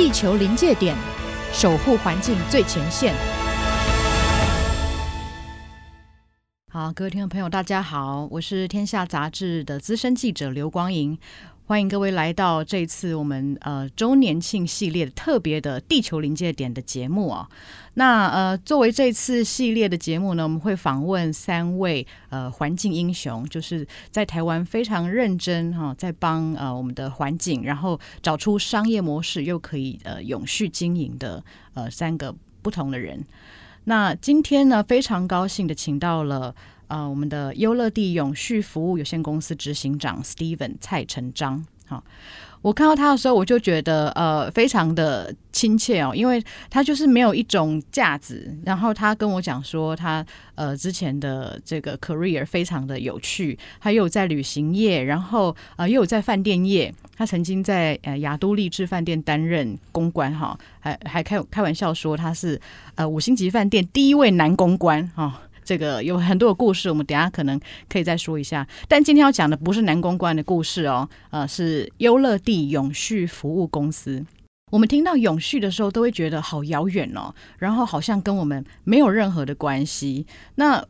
地球临界点，守护环境最前线。好，各位听众朋友，大家好，我是天下杂志的资深记者刘光莹。欢迎各位来到这次我们呃周年庆系列的特别的地球临界点的节目啊。那呃作为这次系列的节目呢，我们会访问三位呃环境英雄，就是在台湾非常认真哈、在帮呃我们的环境，然后找出商业模式又可以呃永续经营的呃三个不同的人。那今天呢，非常高兴的请到了。呃，我们的优乐地永续服务有限公司执行长 Steven 蔡成章，好，我看到他的时候，我就觉得呃非常的亲切哦，因为他就是没有一种架子，然后他跟我讲说他呃之前的这个 career 非常的有趣，他又有在旅行业，然后呃又有在饭店业，他曾经在呃亚都丽致饭店担任公关哈，还还开开玩笑说他是呃五星级饭店第一位男公关哈。这个有很多的故事，我们等下可能可以再说一下。但今天要讲的不是南公关的故事哦，呃，是优乐地永续服务公司。我们听到永续的时候，都会觉得好遥远哦，然后好像跟我们没有任何的关系。那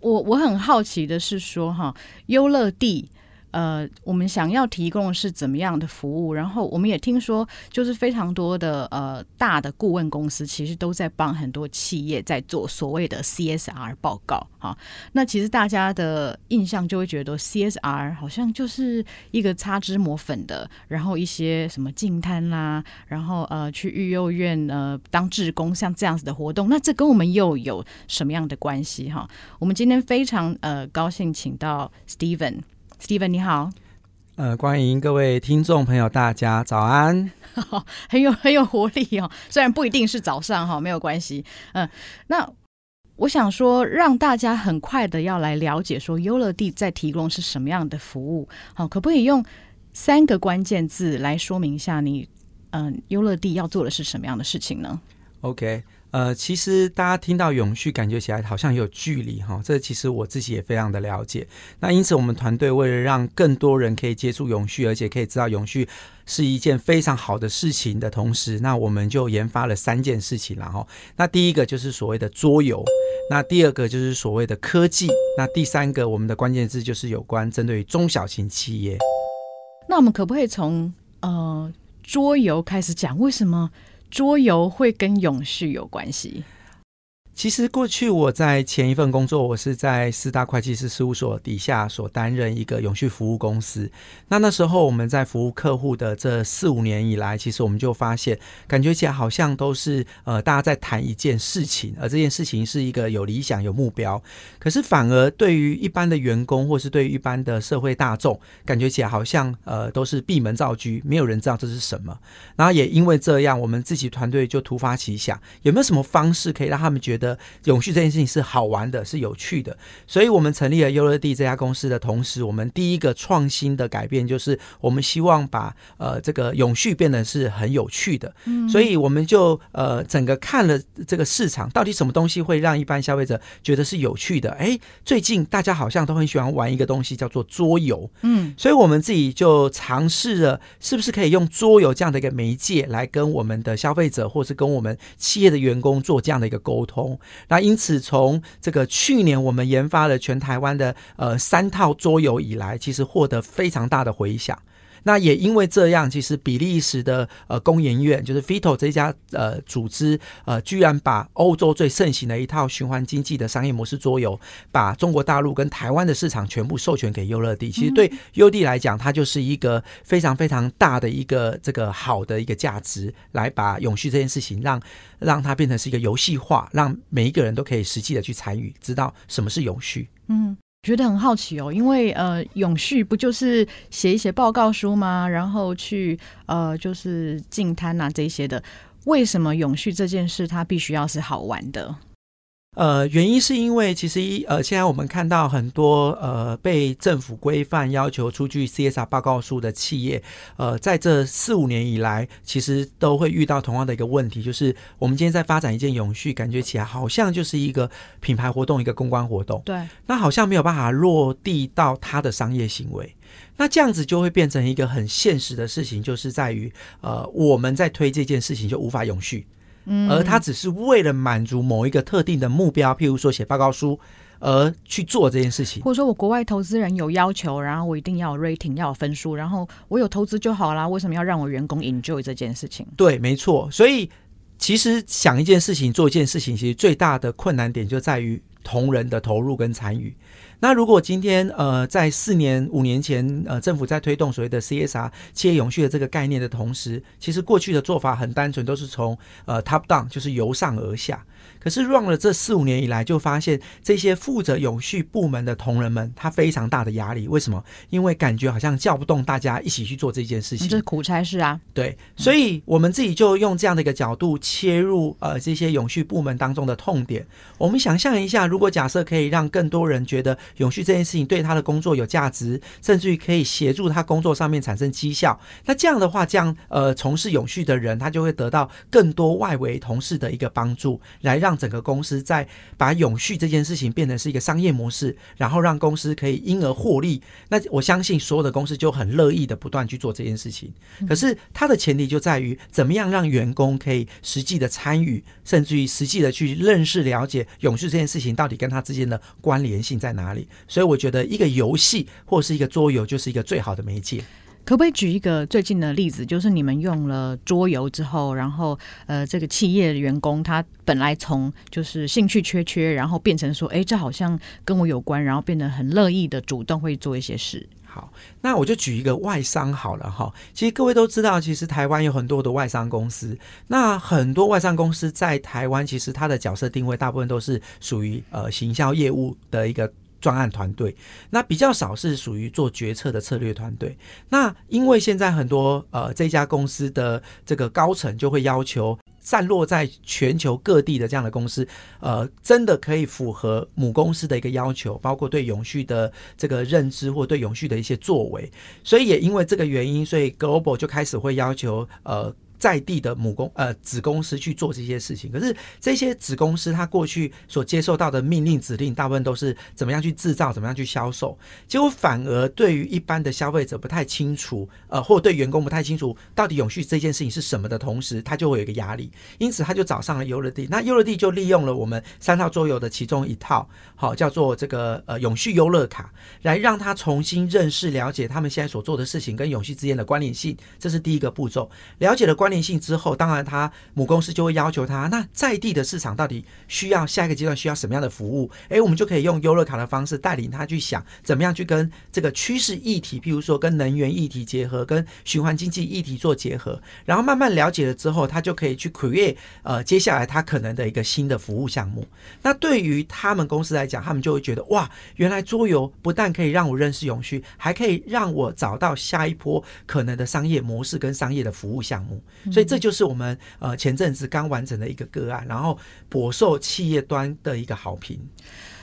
我我很好奇的是说，哈，优乐地。呃，我们想要提供是怎么样的服务？然后我们也听说，就是非常多的呃大的顾问公司，其实都在帮很多企业在做所谓的 CSR 报告。哈，那其实大家的印象就会觉得 CSR 好像就是一个擦脂抹粉的，然后一些什么净滩啦，然后呃去育幼院呃当志工，像这样子的活动。那这跟我们又有什么样的关系？哈，我们今天非常呃高兴请到 Steven。Steven 你好，呃，欢迎各位听众朋友，大家早安，很有很有活力哦。虽然不一定是早上哈，没有关系。嗯、呃，那我想说，让大家很快的要来了解说，优乐地在提供是什么样的服务？好，可不可以用三个关键字来说明一下你，嗯、呃，优乐地要做的是什么样的事情呢？OK。呃，其实大家听到永续，感觉起来好像有距离哈。这其实我自己也非常的了解。那因此，我们团队为了让更多人可以接触永续，而且可以知道永续是一件非常好的事情的同时，那我们就研发了三件事情。然后，那第一个就是所谓的桌游，那第二个就是所谓的科技，那第三个我们的关键字就是有关针对于中小型企业。那我们可不可以从呃桌游开始讲？为什么？桌游会跟永续有关系？其实过去我在前一份工作，我是在四大会计师事务所底下所担任一个永续服务公司。那那时候我们在服务客户的这四五年以来，其实我们就发现，感觉起来好像都是呃大家在谈一件事情，而这件事情是一个有理想、有目标。可是反而对于一般的员工，或是对于一般的社会大众，感觉起来好像呃都是闭门造车，没有人知道这是什么。然后也因为这样，我们自己团队就突发奇想，有没有什么方式可以让他们觉得。的永续这件事情是好玩的，是有趣的，所以我们成立了优乐地这家公司的同时，我们第一个创新的改变就是，我们希望把呃这个永续变得是很有趣的，嗯，所以我们就呃整个看了这个市场，到底什么东西会让一般消费者觉得是有趣的？哎，最近大家好像都很喜欢玩一个东西叫做桌游，嗯，所以我们自己就尝试了，是不是可以用桌游这样的一个媒介来跟我们的消费者，或是跟我们企业的员工做这样的一个沟通。那因此，从这个去年我们研发了全台湾的呃三套桌游以来，其实获得非常大的回响。那也因为这样，其实比利时的呃工研院就是 FITO 这家呃组织呃，居然把欧洲最盛行的一套循环经济的商业模式桌游，把中国大陆跟台湾的市场全部授权给优乐地。其实对优地来讲，它就是一个非常非常大的一个这个好的一个价值，来把永续这件事情让让它变成是一个游戏化，让每一个人都可以实际的去参与，知道什么是永续。嗯。觉得很好奇哦，因为呃，永续不就是写一写报告书吗？然后去呃，就是进摊啊这些的。为什么永续这件事它必须要是好玩的？呃，原因是因为其实一呃，现在我们看到很多呃被政府规范要求出具 CSR 报告书的企业，呃，在这四五年以来，其实都会遇到同样的一个问题，就是我们今天在发展一件永续，感觉起来好像就是一个品牌活动，一个公关活动，对，那好像没有办法落地到它的商业行为，那这样子就会变成一个很现实的事情，就是在于呃，我们在推这件事情就无法永续。而他只是为了满足某一个特定的目标，譬如说写报告书，而去做这件事情。或者说我国外投资人有要求，然后我一定要有 rating，要有分数，然后我有投资就好啦。为什么要让我员工 enjoy 这件事情？对，没错。所以其实想一件事情，做一件事情，其实最大的困难点就在于同仁的投入跟参与。那如果今天呃，在四年五年前呃，政府在推动所谓的 CSR 企业永续的这个概念的同时，其实过去的做法很单纯，都是从呃 top down，就是由上而下。可是 run 了这四五年以来，就发现这些负责永续部门的同仁们，他非常大的压力。为什么？因为感觉好像叫不动大家一起去做这件事情。这是苦差事啊。对，所以我们自己就用这样的一个角度切入，呃，这些永续部门当中的痛点。我们想象一下，如果假设可以让更多人觉得永续这件事情对他的工作有价值，甚至于可以协助他工作上面产生绩效，那这样的话，这样呃，从事永续的人，他就会得到更多外围同事的一个帮助，来让。让整个公司在把永续这件事情变成是一个商业模式，然后让公司可以因而获利。那我相信所有的公司就很乐意的不断去做这件事情。可是它的前提就在于怎么样让员工可以实际的参与，甚至于实际的去认识、了解永续这件事情到底跟他之间的关联性在哪里。所以我觉得一个游戏或是一个桌游就是一个最好的媒介。可不可以举一个最近的例子？就是你们用了桌游之后，然后呃，这个企业员工他本来从就是兴趣缺缺，然后变成说，哎，这好像跟我有关，然后变得很乐意的主动会做一些事。好，那我就举一个外商好了哈。其实各位都知道，其实台湾有很多的外商公司。那很多外商公司在台湾，其实它的角色定位大部分都是属于呃行销业务的一个。专案团队，那比较少是属于做决策的策略团队。那因为现在很多呃这家公司的这个高层就会要求散落在全球各地的这样的公司，呃，真的可以符合母公司的一个要求，包括对永续的这个认知或对永续的一些作为。所以也因为这个原因，所以 Global 就开始会要求呃。在地的母公呃子公司去做这些事情，可是这些子公司他过去所接受到的命令指令，大部分都是怎么样去制造，怎么样去销售，结果反而对于一般的消费者不太清楚，呃，或对员工不太清楚到底永续这件事情是什么的同时，他就会有一个压力，因此他就找上了优乐地。那优乐地就利用了我们三套桌游的其中一套，好叫做这个呃永续优乐卡，来让他重新认识了解他们现在所做的事情跟永续之间的关联性，这是第一个步骤，了解了关。性之后，当然他母公司就会要求他，那在地的市场到底需要下一个阶段需要什么样的服务？诶，我们就可以用优乐卡的方式带领他去想，怎么样去跟这个趋势议题，譬如说跟能源议题结合，跟循环经济议题做结合，然后慢慢了解了之后，他就可以去 create 呃接下来他可能的一个新的服务项目。那对于他们公司来讲，他们就会觉得哇，原来桌游不但可以让我认识永续，还可以让我找到下一波可能的商业模式跟商业的服务项目。所以这就是我们呃前阵子刚完成的一个个案，然后博受企业端的一个好评。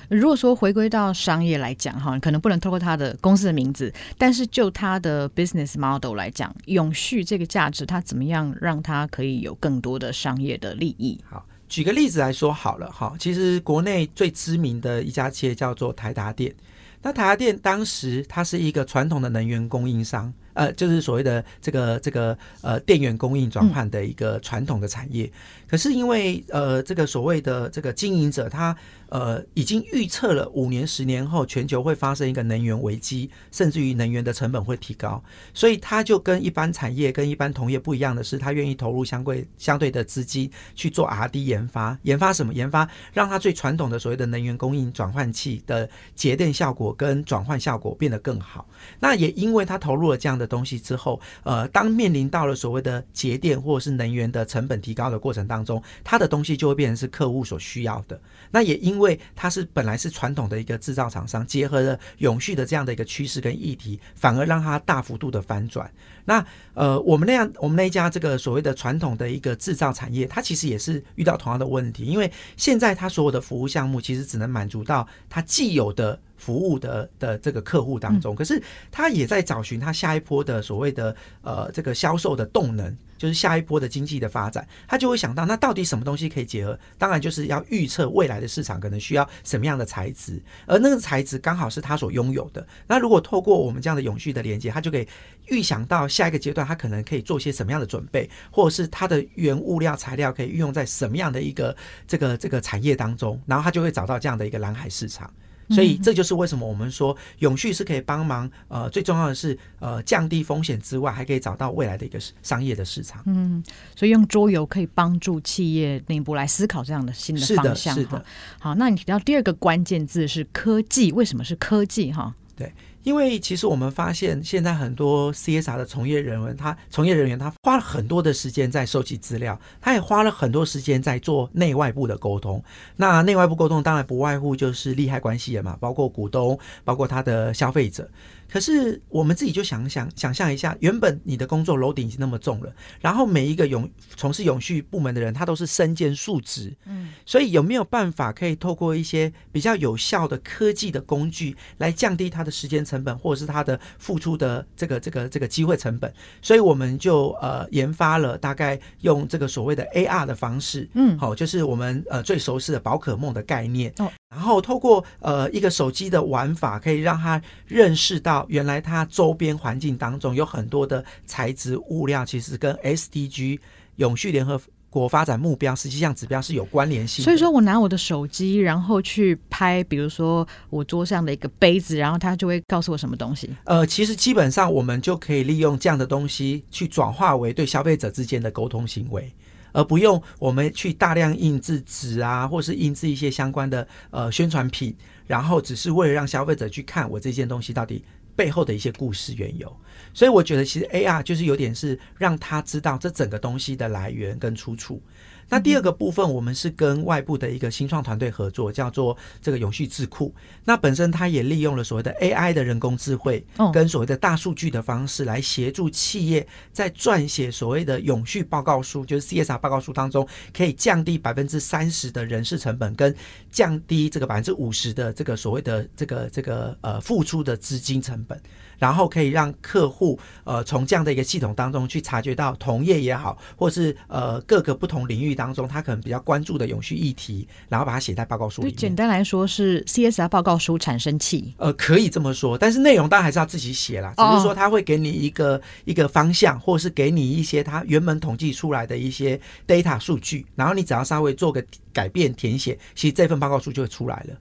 如果说回归到商业来讲哈，可能不能透过他的公司的名字，但是就他的 business model 来讲，永续这个价值，它怎么样让它可以有更多的商业的利益？好，举个例子来说好了哈，其实国内最知名的一家企业叫做台达电，那台达电当时它是一个传统的能源供应商。呃，就是所谓的这个这个呃电源供应转换的一个传统的产业，嗯、可是因为呃这个所谓的这个经营者他呃已经预测了五年十年后全球会发生一个能源危机，甚至于能源的成本会提高，所以他就跟一般产业跟一般同业不一样的是，他愿意投入相对相对的资金去做 R&D 研发，研发什么？研发让他最传统的所谓的能源供应转换器的节电效果跟转换效果变得更好。那也因为他投入了这样。的东西之后，呃，当面临到了所谓的节电或者是能源的成本提高的过程当中，它的东西就会变成是客户所需要的。那也因为它是本来是传统的一个制造厂商，结合了永续的这样的一个趋势跟议题，反而让它大幅度的反转。那呃，我们那样，我们那一家这个所谓的传统的一个制造产业，它其实也是遇到同样的问题，因为现在它所有的服务项目其实只能满足到它既有的。服务的的这个客户当中，可是他也在找寻他下一波的所谓的呃这个销售的动能，就是下一波的经济的发展，他就会想到那到底什么东西可以结合？当然就是要预测未来的市场可能需要什么样的材质，而那个材质刚好是他所拥有的。那如果透过我们这样的永续的连接，他就可以预想到下一个阶段他可能可以做些什么样的准备，或者是他的原物料材料可以运用在什么样的一个这个这个产业当中，然后他就会找到这样的一个蓝海市场。所以这就是为什么我们说永续是可以帮忙，呃，最重要的是呃降低风险之外，还可以找到未来的一个商业的市场。嗯，所以用桌游可以帮助企业内部来思考这样的新的方向。是的，是的。好，那你提到第二个关键字是科技，为什么是科技？哈，对。因为其实我们发现，现在很多 CSR 的从业人员，他从业人员他花了很多的时间在收集资料，他也花了很多时间在做内外部的沟通。那内外部沟通当然不外乎就是利害关系人嘛，包括股东，包括他的消费者。可是我们自己就想想想象一下，原本你的工作楼顶已经那么重了，然后每一个永从事永续部门的人，他都是身兼数职，嗯，所以有没有办法可以透过一些比较有效的科技的工具来降低他的时间成本，或者是他的付出的这个这个这个机会成本？所以我们就呃研发了大概用这个所谓的 AR 的方式，嗯，好，就是我们呃最熟悉的宝可梦的概念，哦，然后透过呃一个手机的玩法，可以让他认识到。原来他周边环境当中有很多的材质物料，其实跟 SDG 永续联合国发展目标实际上指标是有关联性。所以说我拿我的手机，然后去拍，比如说我桌上的一个杯子，然后它就会告诉我什么东西。呃，其实基本上我们就可以利用这样的东西去转化为对消费者之间的沟通行为，而不用我们去大量印制纸啊，或是印制一些相关的呃宣传品，然后只是为了让消费者去看我这件东西到底。背后的一些故事缘由，所以我觉得其实 AR 就是有点是让他知道这整个东西的来源跟出处。那第二个部分，我们是跟外部的一个新创团队合作，叫做这个永续智库。那本身它也利用了所谓的 AI 的人工智慧，跟所谓的大数据的方式来协助企业在撰写所谓的永续报告书，就是 CSR 报告书当中，可以降低百分之三十的人事成本，跟降低这个百分之五十的这个所谓的这个这个呃付出的资金成本。然后可以让客户呃从这样的一个系统当中去察觉到同业也好，或是呃各个不同领域当中他可能比较关注的永续议题，然后把它写在报告书里面。简单来说是 CSR 报告书产生器。呃，可以这么说，但是内容当然还是要自己写啦。只是说他会给你一个、哦、一个方向，或是给你一些他原本统计出来的一些 data 数据，然后你只要稍微做个改变填写，其实这份报告书就会出来了。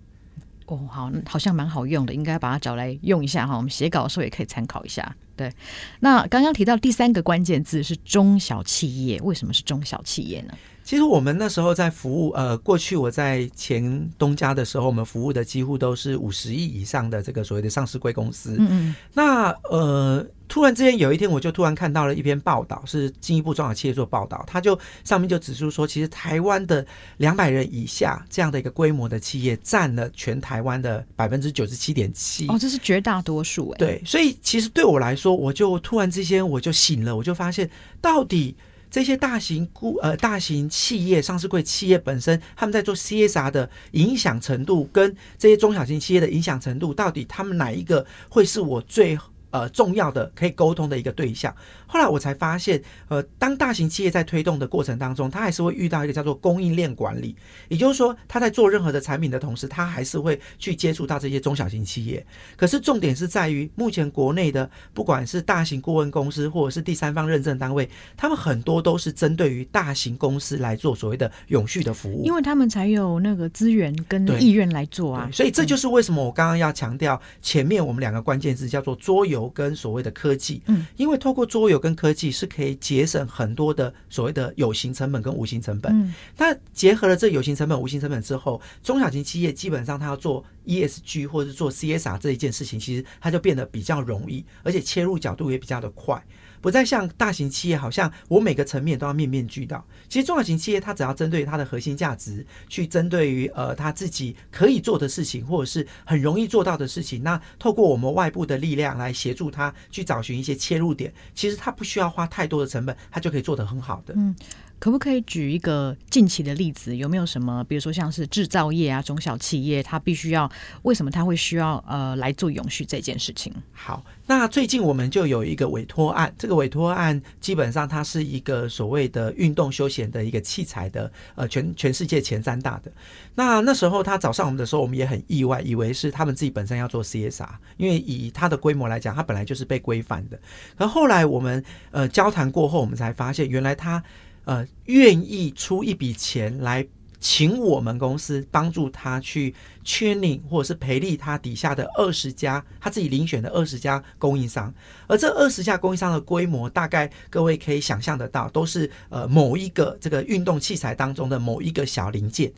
哦，好，好像蛮好用的，应该把它找来用一下哈。我们写稿的时候也可以参考一下。对，那刚刚提到第三个关键字是中小企业，为什么是中小企业呢？其实我们那时候在服务，呃，过去我在前东家的时候，我们服务的几乎都是五十亿以上的这个所谓的上市贵公司。嗯嗯。那呃，突然之间有一天，我就突然看到了一篇报道，是进一步中小企业做报道，他就上面就指出说，其实台湾的两百人以下这样的一个规模的企业，占了全台湾的百分之九十七点七。哦，这是绝大多数哎。对，所以其实对我来说，我就突然之间我就醒了，我就发现到底。这些大型股呃大型企业上市柜企业本身，他们在做 CSR 的影响程度，跟这些中小型企业的影响程度，到底他们哪一个会是我最呃重要的可以沟通的一个对象？后来我才发现，呃，当大型企业在推动的过程当中，它还是会遇到一个叫做供应链管理，也就是说，它在做任何的产品的同时，它还是会去接触到这些中小型企业。可是重点是在于，目前国内的不管是大型顾问公司或者是第三方认证单位，他们很多都是针对于大型公司来做所谓的永续的服务，因为他们才有那个资源跟意愿来做啊。所以这就是为什么我刚刚要强调前面我们两个关键字叫做桌游。游跟所谓的科技。嗯，因为透过桌游跟科技是可以节省很多的所谓的有形成本跟无形成本。嗯，那结合了这有形成本、无形成本之后，中小型企业基本上它要做 ESG 或者是做 CSR 这一件事情，其实它就变得比较容易，而且切入角度也比较的快。不再像大型企业，好像我每个层面都要面面俱到。其实中小型企业，它只要针对它的核心价值，去针对于呃它自己可以做的事情，或者是很容易做到的事情，那透过我们外部的力量来协助它去找寻一些切入点，其实它不需要花太多的成本，它就可以做得很好的。嗯。可不可以举一个近期的例子？有没有什么，比如说像是制造业啊、中小企业，它必须要为什么它会需要呃来做永续这件事情？好，那最近我们就有一个委托案，这个委托案基本上它是一个所谓的运动休闲的一个器材的呃全全世界前三大的。那那时候他找上我们的时候，我们也很意外，以为是他们自己本身要做 CSR，因为以它的规模来讲，它本来就是被规范的。可后来我们呃交谈过后，我们才发现原来他。呃，愿意出一笔钱来请我们公司帮助他去 training 或者是培力他底下的二十家他自己遴选的二十家供应商，而这二十家供应商的规模，大概各位可以想象得到，都是呃某一个这个运动器材当中的某一个小零件。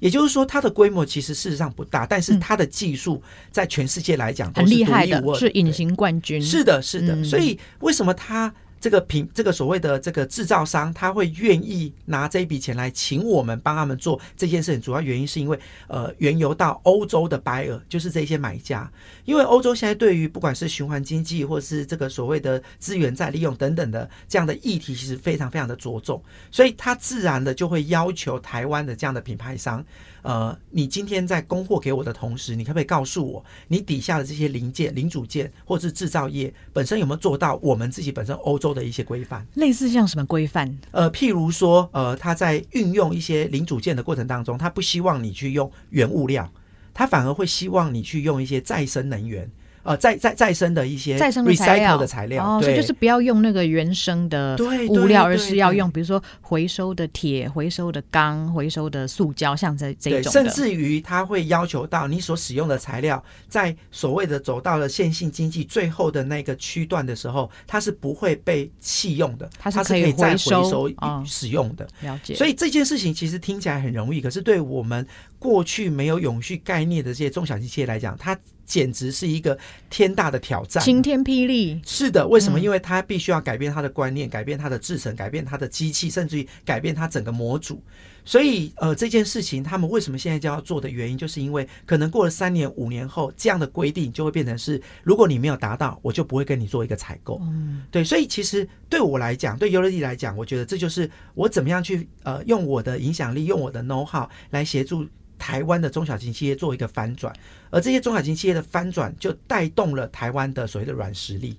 也就是说，它的规模其实事实上不大，但是它的技术在全世界来讲都是独一无二的，很厉害的，是隐形冠军。是的，是的。嗯、所以为什么它？这个品，这个所谓的这个制造商，他会愿意拿这一笔钱来请我们帮他们做这件事情，主要原因是因为，呃，原油到欧洲的 buyer 就是这些买家，因为欧洲现在对于不管是循环经济，或是这个所谓的资源再利用等等的这样的议题，其实非常非常的着重，所以他自然的就会要求台湾的这样的品牌商。呃，你今天在供货给我的同时，你可不可以告诉我，你底下的这些零件、零组件或是制造业本身有没有做到我们自己本身欧洲的一些规范？类似像什么规范？呃，譬如说，呃，他在运用一些零组件的过程当中，他不希望你去用原物料，他反而会希望你去用一些再生能源。呃，再再再生的一些 recycle 的材料，哦，所以就是不要用那个原生的物料，而是要用比如说回收的铁、回收的钢、回收的塑胶，像这这种。甚至于它会要求到你所使用的材料，在所谓的走到了线性经济最后的那个区段的时候，它是不会被弃用的，它是可以再回收使用的。了解。所以这件事情其实听起来很容易，可是对我们过去没有永续概念的这些中小型企业来讲，它简直是一个天大的挑战，晴天霹雳。是的，为什么？因为他必须要改变他的观念，改变他的制程，改变他的机器，甚至于改变他整个模组。所以，呃，这件事情他们为什么现在就要做的原因，就是因为可能过了三年、五年后，这样的规定就会变成是，如果你没有达到，我就不会跟你做一个采购。嗯，对。所以，其实对我来讲，对优乐蒂来讲，我觉得这就是我怎么样去呃，用我的影响力，用我的 know how 来协助。台湾的中小型企业做一个翻转，而这些中小型企业的翻转就带动了台湾的所谓的软实力。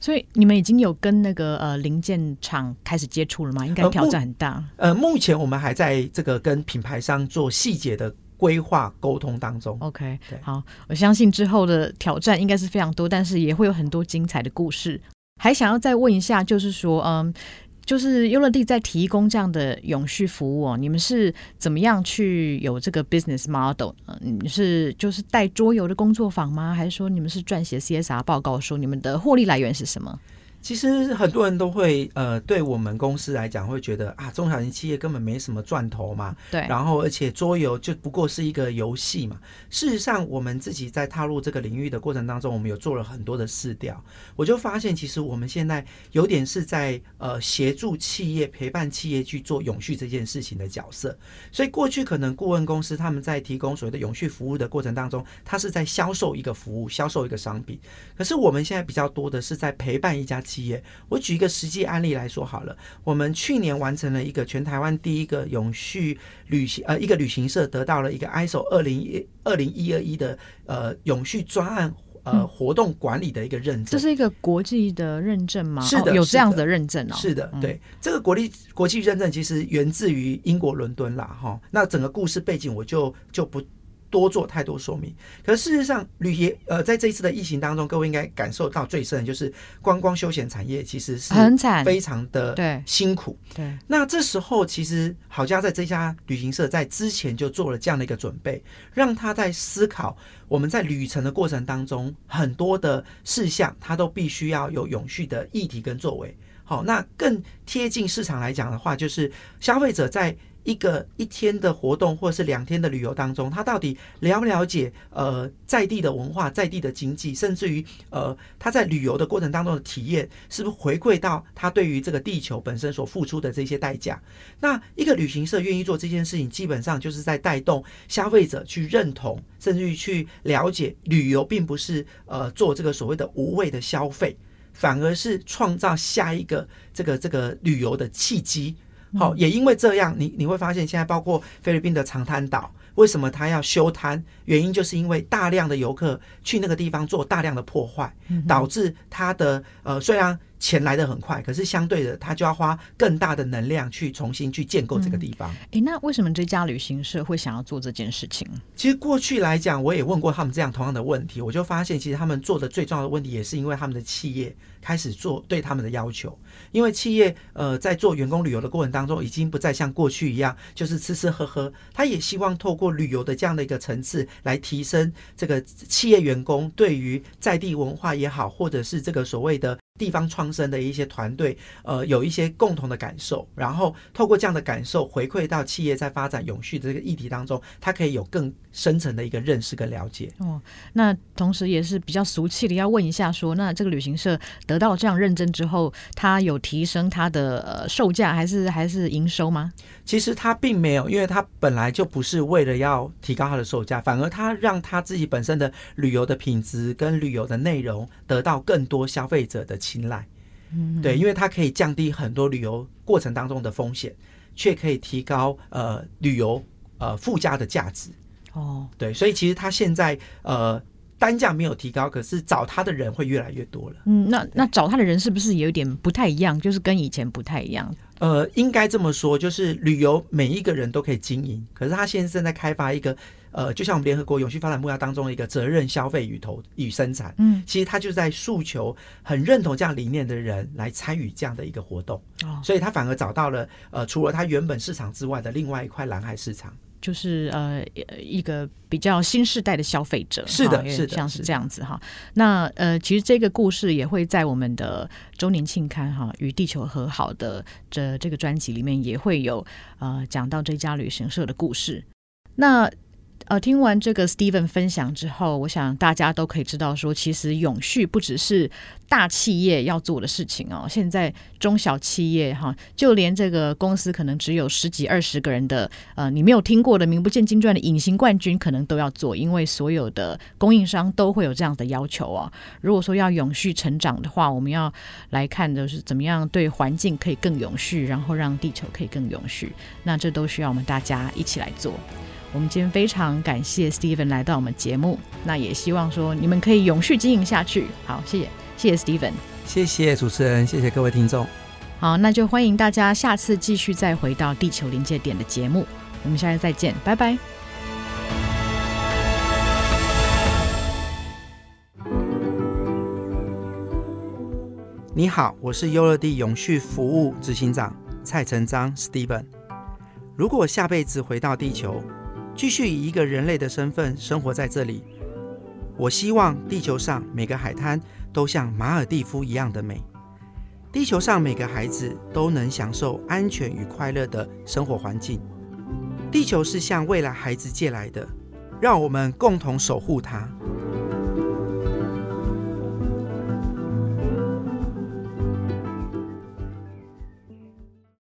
所以你们已经有跟那个呃零件厂开始接触了吗？应该挑战很大。呃，目前我们还在这个跟品牌商做细节的规划沟通当中。OK，好，我相信之后的挑战应该是非常多，但是也会有很多精彩的故事。还想要再问一下，就是说，嗯。就是优乐蒂在提供这样的永续服务哦，你们是怎么样去有这个 business model？嗯，你是就是带桌游的工作坊吗？还是说你们是撰写 CSR 报告，说你们的获利来源是什么？其实很多人都会呃，对我们公司来讲会觉得啊，中小型企业根本没什么赚头嘛。对。然后，而且桌游就不过是一个游戏嘛。事实上，我们自己在踏入这个领域的过程当中，我们有做了很多的试调。我就发现，其实我们现在有点是在呃协助企业、陪伴企业去做永续这件事情的角色。所以，过去可能顾问公司他们在提供所谓的永续服务的过程当中，他是在销售一个服务、销售一个商品。可是我们现在比较多的是在陪伴一家。企业，我举一个实际案例来说好了。我们去年完成了一个全台湾第一个永续旅行，呃，一个旅行社得到了一个 ISO 二零一二零一二一的呃永续专案呃活动管理的一个认证。这是一个国际的认证吗？是的，有这样子的认证哦。是的，对，这个国立国际认证其实源自于英国伦敦啦，哈。那整个故事背景我就就不。多做太多说明。可事实上，旅游呃，在这一次的疫情当中，各位应该感受到最深的就是观光休闲产业其实是很惨，非常的对辛苦。对，那这时候其实好家在这家旅行社在之前就做了这样的一个准备，让他在思考我们在旅程的过程当中很多的事项，他都必须要有永续的议题跟作为。好，那更贴近市场来讲的话，就是消费者在一个一天的活动或者是两天的旅游当中，他到底了不了解呃在地的文化、在地的经济，甚至于呃他在旅游的过程当中的体验，是不是回馈到他对于这个地球本身所付出的这些代价？那一个旅行社愿意做这件事情，基本上就是在带动消费者去认同，甚至于去了解旅游并不是呃做这个所谓的无谓的消费。反而是创造下一个这个这个旅游的契机，好，也因为这样，你你会发现现在包括菲律宾的长滩岛，为什么它要修滩？原因就是因为大量的游客去那个地方做大量的破坏，导致它的呃虽然。钱来的很快，可是相对的，他就要花更大的能量去重新去建构这个地方。哎、嗯，那为什么这家旅行社会想要做这件事情？其实过去来讲，我也问过他们这样同样的问题，我就发现，其实他们做的最重要的问题，也是因为他们的企业开始做对他们的要求。因为企业呃在做员工旅游的过程当中，已经不再像过去一样，就是吃吃喝喝。他也希望透过旅游的这样的一个层次，来提升这个企业员工对于在地文化也好，或者是这个所谓的。地方创生的一些团队，呃，有一些共同的感受，然后透过这样的感受回馈到企业在发展永续的这个议题当中，他可以有更深层的一个认识跟了解。哦，那同时也是比较俗气的，要问一下说，那这个旅行社得到这样认证之后，他提升它的呃售价，还是还是营收吗？其实它并没有，因为它本来就不是为了要提高它的售价，反而它让它自己本身的旅游的品质跟旅游的内容得到更多消费者的青睐，嗯，对，因为它可以降低很多旅游过程当中的风险，却可以提高呃旅游呃附加的价值。哦，对，所以其实它现在呃单价没有提高，可是找他的人会越来越多了。嗯，那那找他的人是不是有点不太一样？就是跟以前不太一样？呃，应该这么说，就是旅游每一个人都可以经营，可是他现在正在开发一个。呃，就像我们联合国永续发展目标当中的一个责任消费与投与生产，嗯，其实他就在诉求很认同这样理念的人来参与这样的一个活动，哦，所以他反而找到了呃，除了他原本市场之外的另外一块蓝海市场，就是呃一个比较新世代的消费者，是的，是的，像是这样子哈。那呃，其实这个故事也会在我们的周年庆刊哈与地球和好的这这个专辑里面也会有呃讲到这家旅行社的故事，那。呃，听完这个 Steven 分享之后，我想大家都可以知道说，其实永续不只是大企业要做的事情哦。现在中小企业哈，就连这个公司可能只有十几二十个人的，呃，你没有听过的名不见经传的隐形冠军，可能都要做，因为所有的供应商都会有这样的要求哦。如果说要永续成长的话，我们要来看的是怎么样对环境可以更永续，然后让地球可以更永续。那这都需要我们大家一起来做。我们今天非常感谢 Steven 来到我们节目，那也希望说你们可以永续经营下去。好，谢谢，谢谢 Steven，谢谢主持人，谢谢各位听众。好，那就欢迎大家下次继续再回到地球临界点的节目，我们下次再见，拜拜。你好，我是优乐地永续服务执行长蔡成章 Steven。如果下辈子回到地球，继续以一个人类的身份生活在这里。我希望地球上每个海滩都像马尔蒂夫一样的美，地球上每个孩子都能享受安全与快乐的生活环境。地球是向未来孩子借来的，让我们共同守护它。